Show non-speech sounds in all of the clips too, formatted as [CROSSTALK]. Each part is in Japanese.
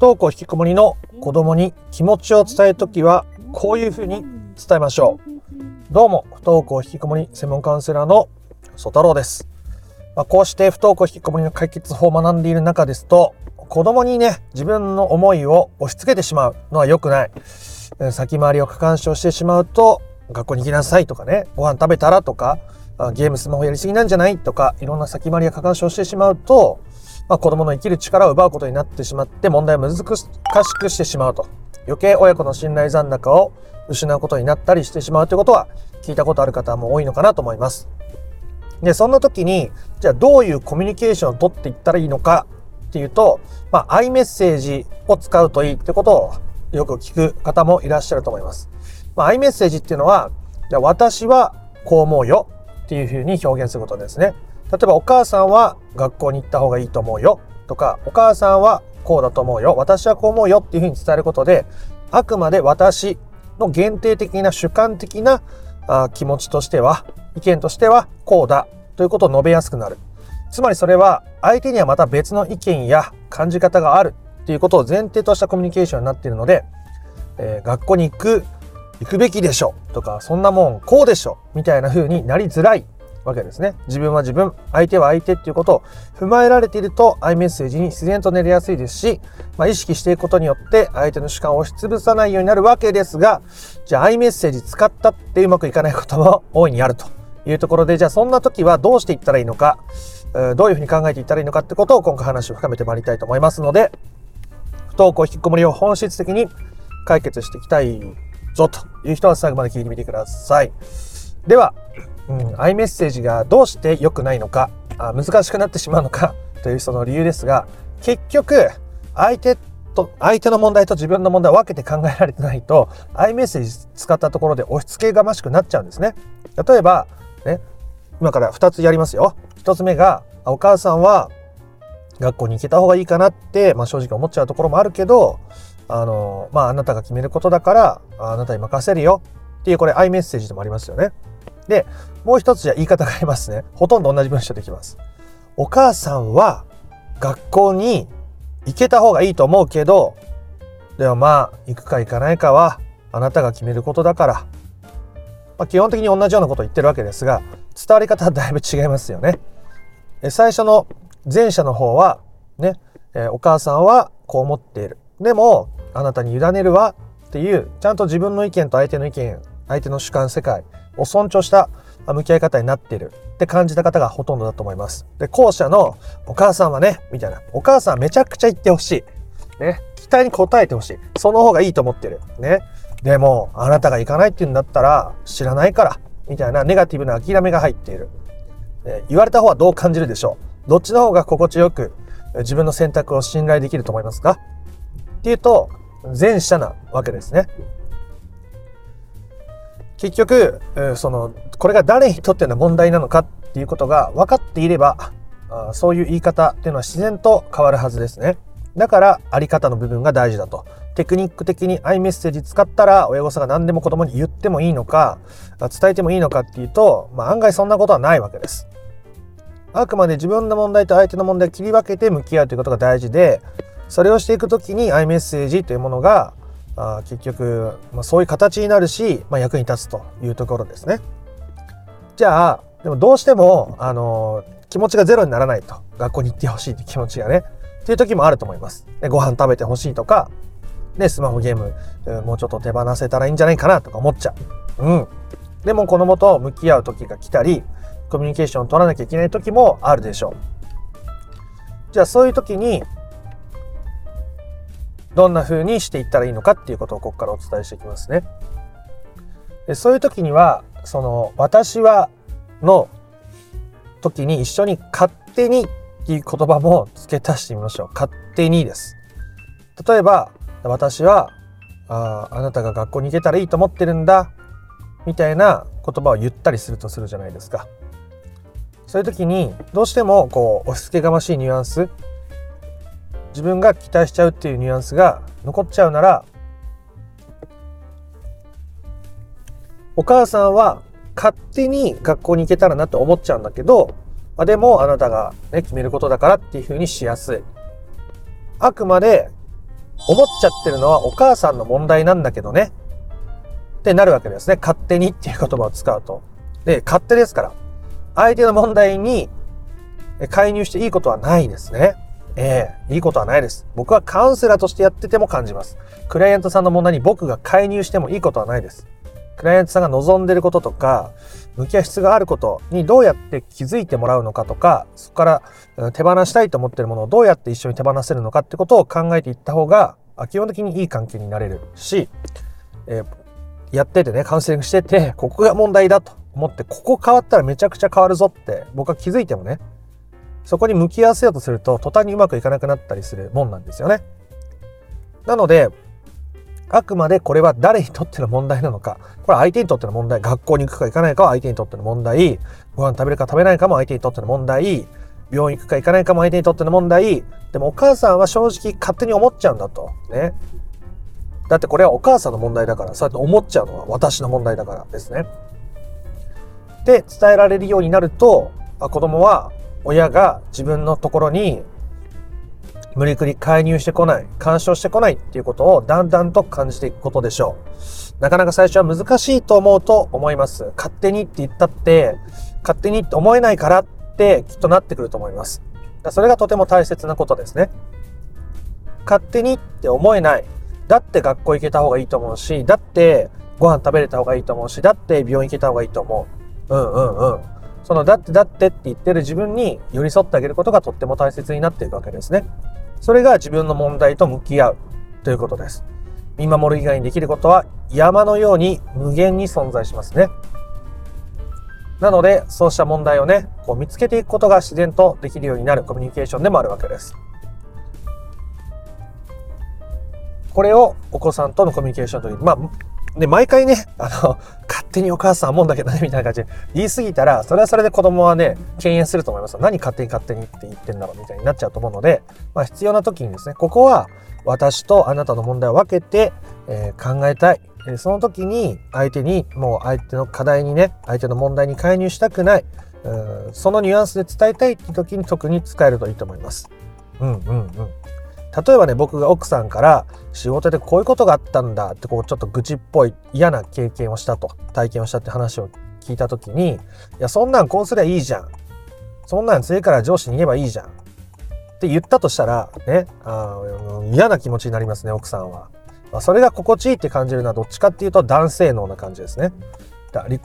登校引きこもりの子供に気持ちを伝えるときはこういうふうに伝えましょう。どうも、不登校引きこもり専門カウンセラーの曽太郎です。まあ、こうして不登校引きこもりの解決法を学んでいる中ですと、子供にね、自分の思いを押し付けてしまうのは良くない。先回りを過干渉してしまうと、学校に行きなさいとかね、ご飯食べたらとか、ゲームスマホやりすぎなんじゃないとか、いろんな先回りや過干渉してしまうと、まあ、子供の生きる力を奪うことになってしまって問題を難しくしてしまうと。余計親子の信頼残高を失うことになったりしてしまうということは聞いたことある方も多いのかなと思います。で、そんな時に、じゃあどういうコミュニケーションを取っていったらいいのかっていうと、まあ、アイメッセージを使うといいってことをよく聞く方もいらっしゃると思います。まあ、アイメッセージっていうのは、じゃあ私はこう思うよっていうふうに表現することですね。例えばお母さんは学校に行った方がいいと思うよ。とか、お母さんはこうだと思うよ、私はこう思うよっていうふうに伝えることで、あくまで私の限定的な主観的な気持ちとしては、意見としてはこうだということを述べやすくなる。つまりそれは相手にはまた別の意見や感じ方があるっていうことを前提としたコミュニケーションになっているので、えー、学校に行く、行くべきでしょとか、そんなもんこうでしょみたいな風になりづらい。わけですね。自分は自分、相手は相手っていうことを踏まえられていると、アイメッセージに自然と練りやすいですし、まあ、意識していくことによって相手の主観を押しつぶさないようになるわけですが、じゃあアイメッセージ使ったってうまくいかないことも大いにあるというところで、じゃあそんな時はどうしていったらいいのか、どういうふうに考えていったらいいのかってことを今回話を深めてまいりたいと思いますので、不登校引きこもりを本質的に解決していきたいぞという人は最後まで聞いてみてください。では、うん、アイメッセージがどうして良くないのかあ難しくなってしまうのか [LAUGHS] というその理由ですが結局相手と相手の問題と自分の問題を分けて考えられてないとアイメッセージ使ったところで押し付けがましくなっちゃうんですね。例えば、ね、今から2つやりますよ。1つ目がお母さんは学校に行けた方がいいかなって、まあ、正直思っちゃうところもあるけどあのまああなたが決めることだからあなたに任せるよっていうこれアイメッセージでもありますよね。で、もう一つじゃ言い方がありますね。ほとんど同じ文章できます。お母さんは学校に行けた方がいいと思うけど、でもまあ、行くか行かないかはあなたが決めることだから。まあ、基本的に同じようなことを言ってるわけですが、伝わり方はだいぶ違いますよね。最初の前者の方は、ね、えお母さんはこう思っている。でも、あなたに委ねるわっていう、ちゃんと自分の意見と相手の意見、相手の主観世界、を尊重した向き合い方になっているって感じた方がほとんどだと思います。で、後者のお母さんはね、みたいな。お母さんめちゃくちゃ言ってほしい。ね。期待に応えてほしい。その方がいいと思ってる。ね。でも、あなたが行かないって言うんだったら、知らないから。みたいなネガティブな諦めが入っている。え言われた方はどう感じるでしょうどっちの方が心地よく自分の選択を信頼できると思いますか？っていうと、前者なわけですね。結局、その、これが誰にとっての問題なのかっていうことが分かっていれば、そういう言い方っていうのは自然と変わるはずですね。だから、あり方の部分が大事だと。テクニック的にアイメッセージ使ったら、親御さんが何でも子供に言ってもいいのか、伝えてもいいのかっていうと、まあ、案外そんなことはないわけです。あくまで自分の問題と相手の問題を切り分けて向き合うということが大事で、それをしていくときにアイメッセージというものがあ結局、まあ、そういう形になるし、まあ、役に立つというところですね。じゃあでもどうしても、あの気持ちがゼロにならないと学校に行ってほしいって気持ちがねっていう時もあると思います。でご飯食べてほしいとか、ね、スマホゲームもうちょっと手放せたらいいんじゃないかなとか思っちゃう。うん。でも子供と向き合う時が来たりコミュニケーションを取らなきゃいけない時もあるでしょう。じゃあそういう時にどんな風にしていったらいいのかっていうことをここからお伝えしていきますね。でそういう時にはその私はの時に一緒に勝手にっていう言葉も付け足してみましょう。勝手にです。例えば私はああなたが学校に行けたらいいと思ってるんだみたいな言葉を言ったりするとするじゃないですか。そういう時にどうしてもこう押し付けがましいニュアンス自分が期待しちゃうっていうニュアンスが残っちゃうならお母さんは勝手に学校に行けたらなって思っちゃうんだけど、あ、でもあなたが、ね、決めることだからっていうふうにしやすい。あくまで思っちゃってるのはお母さんの問題なんだけどね。ってなるわけですね。勝手にっていう言葉を使うと。で、勝手ですから。相手の問題に介入していいことはないですね。ええいいことはないです。僕はカウンセラーとしてやってても感じます。クライアントさんの問題に僕が介入してもいいことはないです。クライアントさんが望んでることとか、向き合い質があることにどうやって気づいてもらうのかとか、そこから手放したいと思ってるものをどうやって一緒に手放せるのかってことを考えていった方が、基本的にいい関係になれるし、えー、やっててね、カウンセリングしてて、ここが問題だと思って、ここ変わったらめちゃくちゃ変わるぞって僕は気づいてもね、そこに向き合わせようとすると途端にうまくいかなくなったりするもんなんですよね。なので、あくまでこれは誰にとっての問題なのか、これは相手にとっての問題、学校に行くか行かないかは相手にとっての問題、ご飯食べるか食べないかも相手にとっての問題、病院行くか行かないかも相手にとっての問題、でもお母さんは正直勝手に思っちゃうんだと。ね。だってこれはお母さんの問題だから、そうやって思っちゃうのは私の問題だからですね。で、伝えられるようになると、子供は親が自分のところに無理くり介入してこない、干渉してこないっていうことをだんだんと感じていくことでしょう。なかなか最初は難しいと思うと思います。勝手にって言ったって、勝手にって思えないからってきっとなってくると思います。それがとても大切なことですね。勝手にって思えない。だって学校行けた方がいいと思うし、だってご飯食べれた方がいいと思うし、だって病院行けた方がいいと思う。うんうんうん。そのだってだってって言ってる自分に寄り添ってあげることがとっても大切になっていくわけですね。それが自分の問題と向き合うということです。見守る以外にできることは山のように無限に存在しますね。なので、そうした問題をね、こう見つけていくことが自然とできるようになるコミュニケーションでもあるわけです。これをお子さんとのコミュニケーションという、まあ、で、毎回ね、あの、勝手にお母さん思うんだけどね、みたいな感じで言い過ぎたら、それはそれで子供はね、敬遠すると思います。何勝手に勝手にって言ってんだろうみたいになっちゃうと思うので、まあ必要な時にですね、ここは私とあなたの問題を分けて、えー、考えたい。え、その時に相手に、もう相手の課題にね、相手の問題に介入したくない。うんそのニュアンスで伝えたいって時に特に使えるといいと思います。うんうんうん。例えばね、僕が奥さんから仕事でこういうことがあったんだってこうちょっと愚痴っぽい嫌な経験をしたと、体験をしたって話を聞いた時に、いや、そんなんこうすりゃいいじゃん。そんなん次から上司に言えばいいじゃん。って言ったとしたら、ね、あ嫌な気持ちになりますね、奥さんは。あ、それが心地いいって感じるのはどっちかっていうと男性能な感じですね。だ理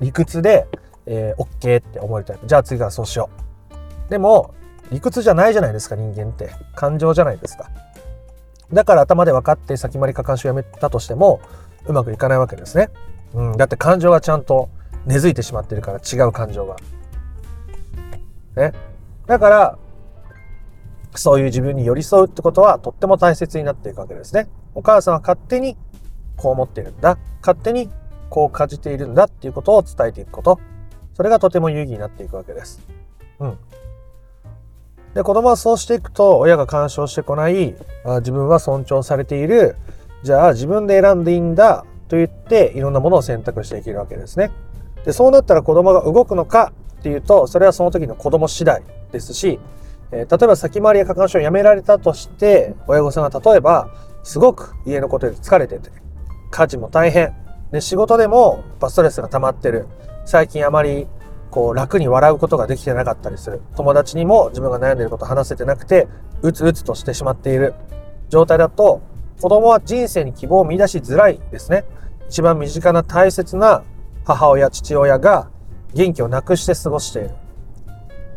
理屈で、えー、OK って思えるタイプ。じゃあ次からそうしよう。でも、理屈じゃないじゃないですか、人間って。感情じゃないですか。だから頭で分かって先回り過干渉やめたとしても、うまくいかないわけですね。うん、だって感情がちゃんと根付いてしまってるから違う感情が。ね。だから、そういう自分に寄り添うってことはとっても大切になっていくわけですね。お母さんは勝手にこう思ってるんだ。勝手にこう感じているんだっていうことを伝えていくこと。それがとても有意義になっていくわけです。うん。で、子供はそうしていくと、親が干渉してこない、あ自分は尊重されている、じゃあ自分で選んでいいんだと言って、いろんなものを選択していけるわけですね。で、そうなったら子供が動くのかっていうと、それはその時の子供次第ですし、えー、例えば先回りや過干渉をやめられたとして、親御さんが例えば、すごく家のことで疲れてて、家事も大変、で仕事でもストレスが溜まってる、最近あまりこう楽に笑うことができてなかったりする。友達にも自分が悩んでること話せてなくて、うつうつとしてしまっている状態だと、子供は人生に希望を見出しづらいですね。一番身近な大切な母親、父親が元気をなくして過ごしている。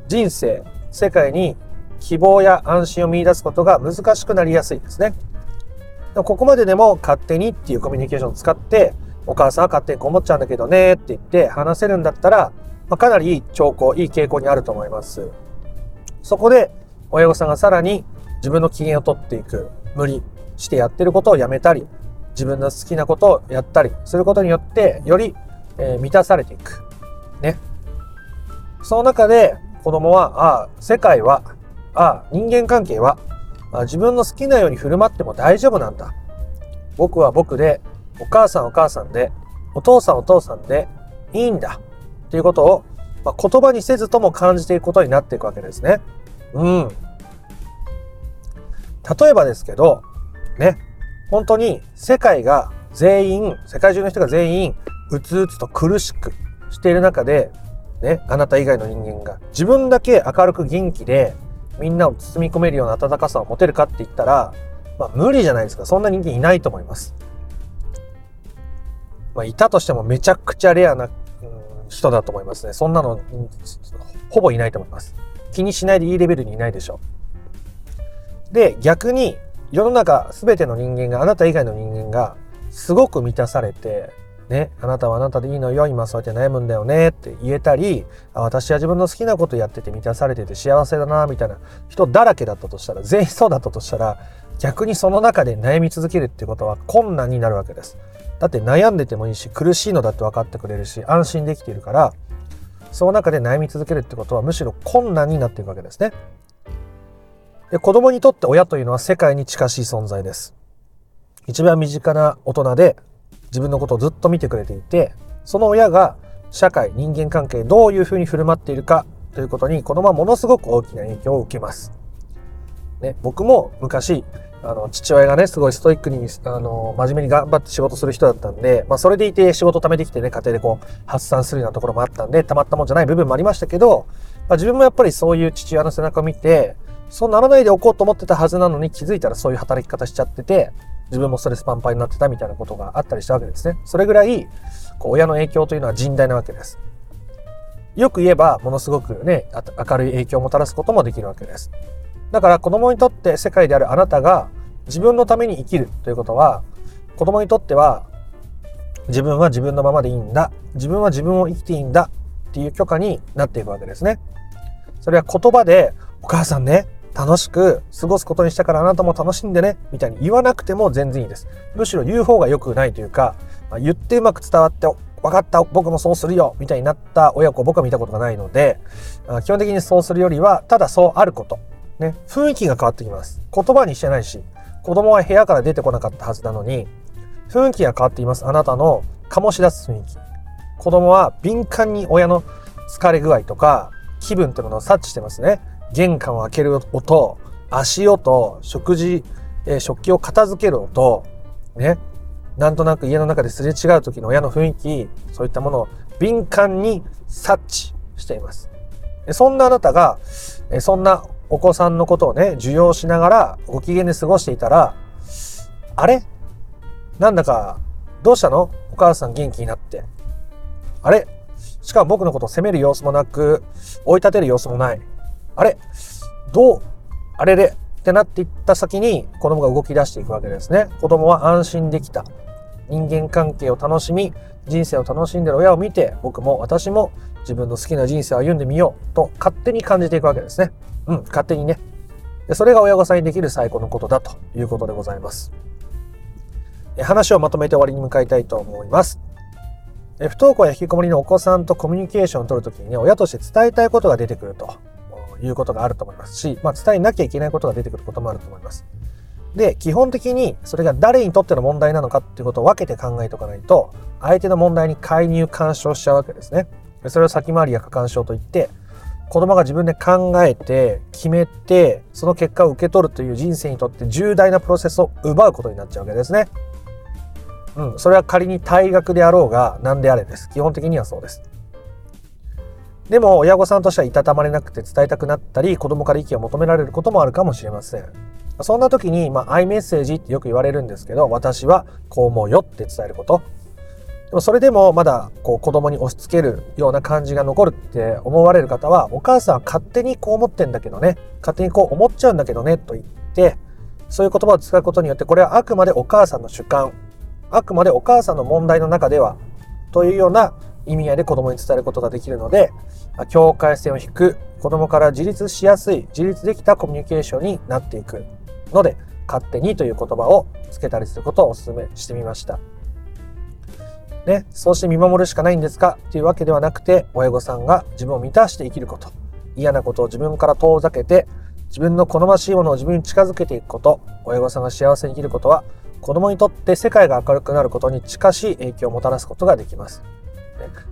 人生、世界に希望や安心を見出すことが難しくなりやすいですね。ここまででも勝手にっていうコミュニケーションを使って、お母さんは勝手にこう思っちゃうんだけどねって言って話せるんだったら、まあ、かなりいい兆候、いい傾向にあると思います。そこで、親御さんがさらに自分の機嫌を取っていく、無理してやってることをやめたり、自分の好きなことをやったりすることによって、より、えー、満たされていく。ね。その中で子供は、ああ、世界は、ああ、人間関係は、あ自分の好きなように振る舞っても大丈夫なんだ。僕は僕で、お母さんお母さんで、お父さんお父さんでいいんだ。っていうことを、まあ、言葉にせずとも感じていくことになっていくわけですね。うん。例えばですけど、ね。本当に世界が全員、世界中の人が全員、うつうつと苦しくしている中で、ね、あなた以外の人間が自分だけ明るく元気でみんなを包み込めるような温かさを持てるかって言ったら、まあ、無理じゃないですか。そんな人間いないと思います。まあ、いたとしてもめちゃくちゃレアな、人だと思いますね。そんなの、ほぼいないと思います。気にしないでいいレベルにいないでしょう。で、逆に、世の中全ての人間が、あなた以外の人間が、すごく満たされて、ね、あなたはあなたでいいのよ、今そうやって悩むんだよねって言えたり、あ私は自分の好きなことやってて満たされてて幸せだな、みたいな人だらけだったとしたら、全員そうだったとしたら、逆にその中で悩み続けるってことは困難になるわけです。だって悩んでてもいいし、苦しいのだって分かってくれるし、安心できているから、その中で悩み続けるってことはむしろ困難になっていくわけですね。で子供にとって親というのは世界に近しい存在です。一番身近な大人で自分のことをずっと見てくれていて、その親が社会、人間関係、どういうふうに振る舞っているかということに子供はものすごく大きな影響を受けます。ね、僕も昔、あの、父親がね、すごいストイックに、あの、真面目に頑張って仕事する人だったんで、まあ、それでいて仕事貯めてきてね、家庭でこう、発散するようなところもあったんで、たまったもんじゃない部分もありましたけど、まあ、自分もやっぱりそういう父親の背中を見て、そうならないでおこうと思ってたはずなのに気づいたらそういう働き方しちゃってて、自分もストレスパンパンになってたみたいなことがあったりしたわけですね。それぐらい、こう親の影響というのは甚大なわけです。よく言えば、ものすごくね、明るい影響をもたらすこともできるわけです。だから子供にとって世界であるあなたが自分のために生きるということは、子供にとっては自分は自分のままでいいんだ。自分は自分を生きていいんだっていう許可になっていくわけですね。それは言葉で、お母さんね、楽しく過ごすことにしたからあなたも楽しんでね、みたいに言わなくても全然いいです。むしろ言う方が良くないというか、まあ、言ってうまく伝わって、分かった、僕もそうするよ、みたいになった親子を僕は見たことがないので、基本的にそうするよりは、ただそうあること。ね、雰囲気が変わってきます。言葉にしてないし、子供は部屋から出てこなかったはずなのに、雰囲気が変わっています。あなたの醸し出す雰囲気。子供は敏感に親の疲れ具合とか、気分ってものを察知してますね。玄関を開ける音、足音、食事、えー、食器を片付ける音、ね。なんとなく家の中ですれ違う時の親の雰囲気、そういったものを敏感に察知しています。そんなあなたが、そんなお子さんのことをね、受容しながらご機嫌で過ごしていたら、あれ？なんだか、どうしたの？お母さん元気になって。あれ？しかも僕のことを責める様子もなく、追い立てる様子もない。あれ？どう？あれれ？ってなっていった先に子供が動き出していくわけですね。子供は安心できた。人間関係を楽しみ、人生を楽しんでる親を見て、僕も私も自分の好きな人生を歩んでみようと勝手に感じていくわけですね。うん、勝手にね。でそれが親御さんにできる最高のことだということでございます。話をまとめて終わりに向かいたいと思います。不登校や引きこもりのお子さんとコミュニケーションを取るときにね、親として伝えたいことが出てくるということがあると思いますし、まあ、伝えなきゃいけないことが出てくることもあると思います。で、基本的にそれが誰にとっての問題なのかっていうことを分けて考えておかないと、相手の問題に介入干渉しちゃうわけですね。それを先回りや過干渉といって、子供が自分で考えて、決めて、その結果を受け取るという人生にとって重大なプロセスを奪うことになっちゃうわけですね。うん、それは仮に退学であろうが何であれです。基本的にはそうです。でも親御さんとしてはいたたまれなくて伝えたくなったり子供から意見を求められることもあるかもしれません。そんな時に、まあ、アイメッセージってよく言われるんですけど、私はこう思うよって伝えること。でもそれでもまだこう子供に押し付けるような感じが残るって思われる方は、お母さんは勝手にこう思ってんだけどね、勝手にこう思っちゃうんだけどねと言って、そういう言葉を使うことによって、これはあくまでお母さんの主観、あくまでお母さんの問題の中では、というような意味合いで子供に伝えることができるので、境界線を引く、子供から自立しやすい、自立できたコミュニケーションになっていくので、勝手にという言葉をつけたりすることをお勧めしてみました。ね、そうして見守るしかないんですか？というわけではなくて、親御さんが自分を満たして生きること、嫌なことを自分から遠ざけて、自分の好ましいものを自分に近づけていくこと、親御さんが幸せに生きることは、子供にとって世界が明るくなることに近しい影響をもたらすことができます。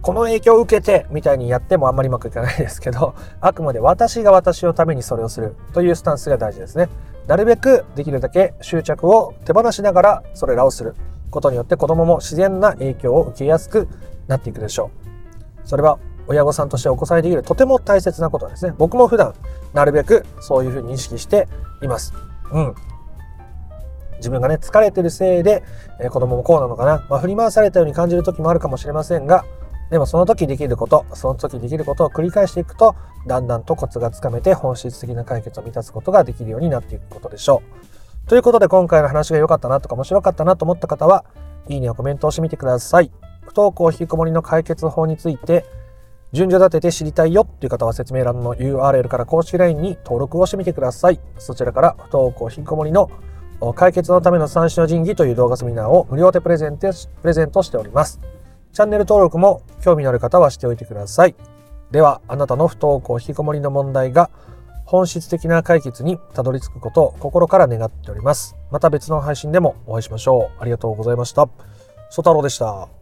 この影響を受けてみたいにやってもあんまりうまくいかないですけど、[LAUGHS] あくまで私が私のためにそれをするというスタンスが大事ですね。なるべくできるだけ執着を手放しながらそれらをすることによって子供も自然な影響を受けやすくなっていくでしょう。それは親御さんとしてお子さんにできるとても大切なことですね。僕も普段なるべくそういうふうに意識しています。うん。自分がね、疲れてるせいで、えー、子供もこうなのかな。まあ、振り回されたように感じる時もあるかもしれませんが、でもその時できること、その時できることを繰り返していくと、だんだんとコツがつかめて本質的な解決を満たすことができるようになっていくことでしょう。ということで今回の話が良かったなとか面白かったなと思った方は、いいねをコメントをしてみてください。不登校引きこもりの解決法について、順序立てて知りたいよっていう方は説明欄の URL から公式 LINE に登録をしてみてください。そちらから不登校引きこもりの解決のための三種の神器という動画セミナーを無料でプレゼントプレゼントしております。チャンネル登録も興味のある方はしておいてください。では、あなたの不登校引きこもりの問題が本質的な解決にたどり着くことを心から願っております。また別の配信でもお会いしましょう。ありがとうございました。ソ太郎でした。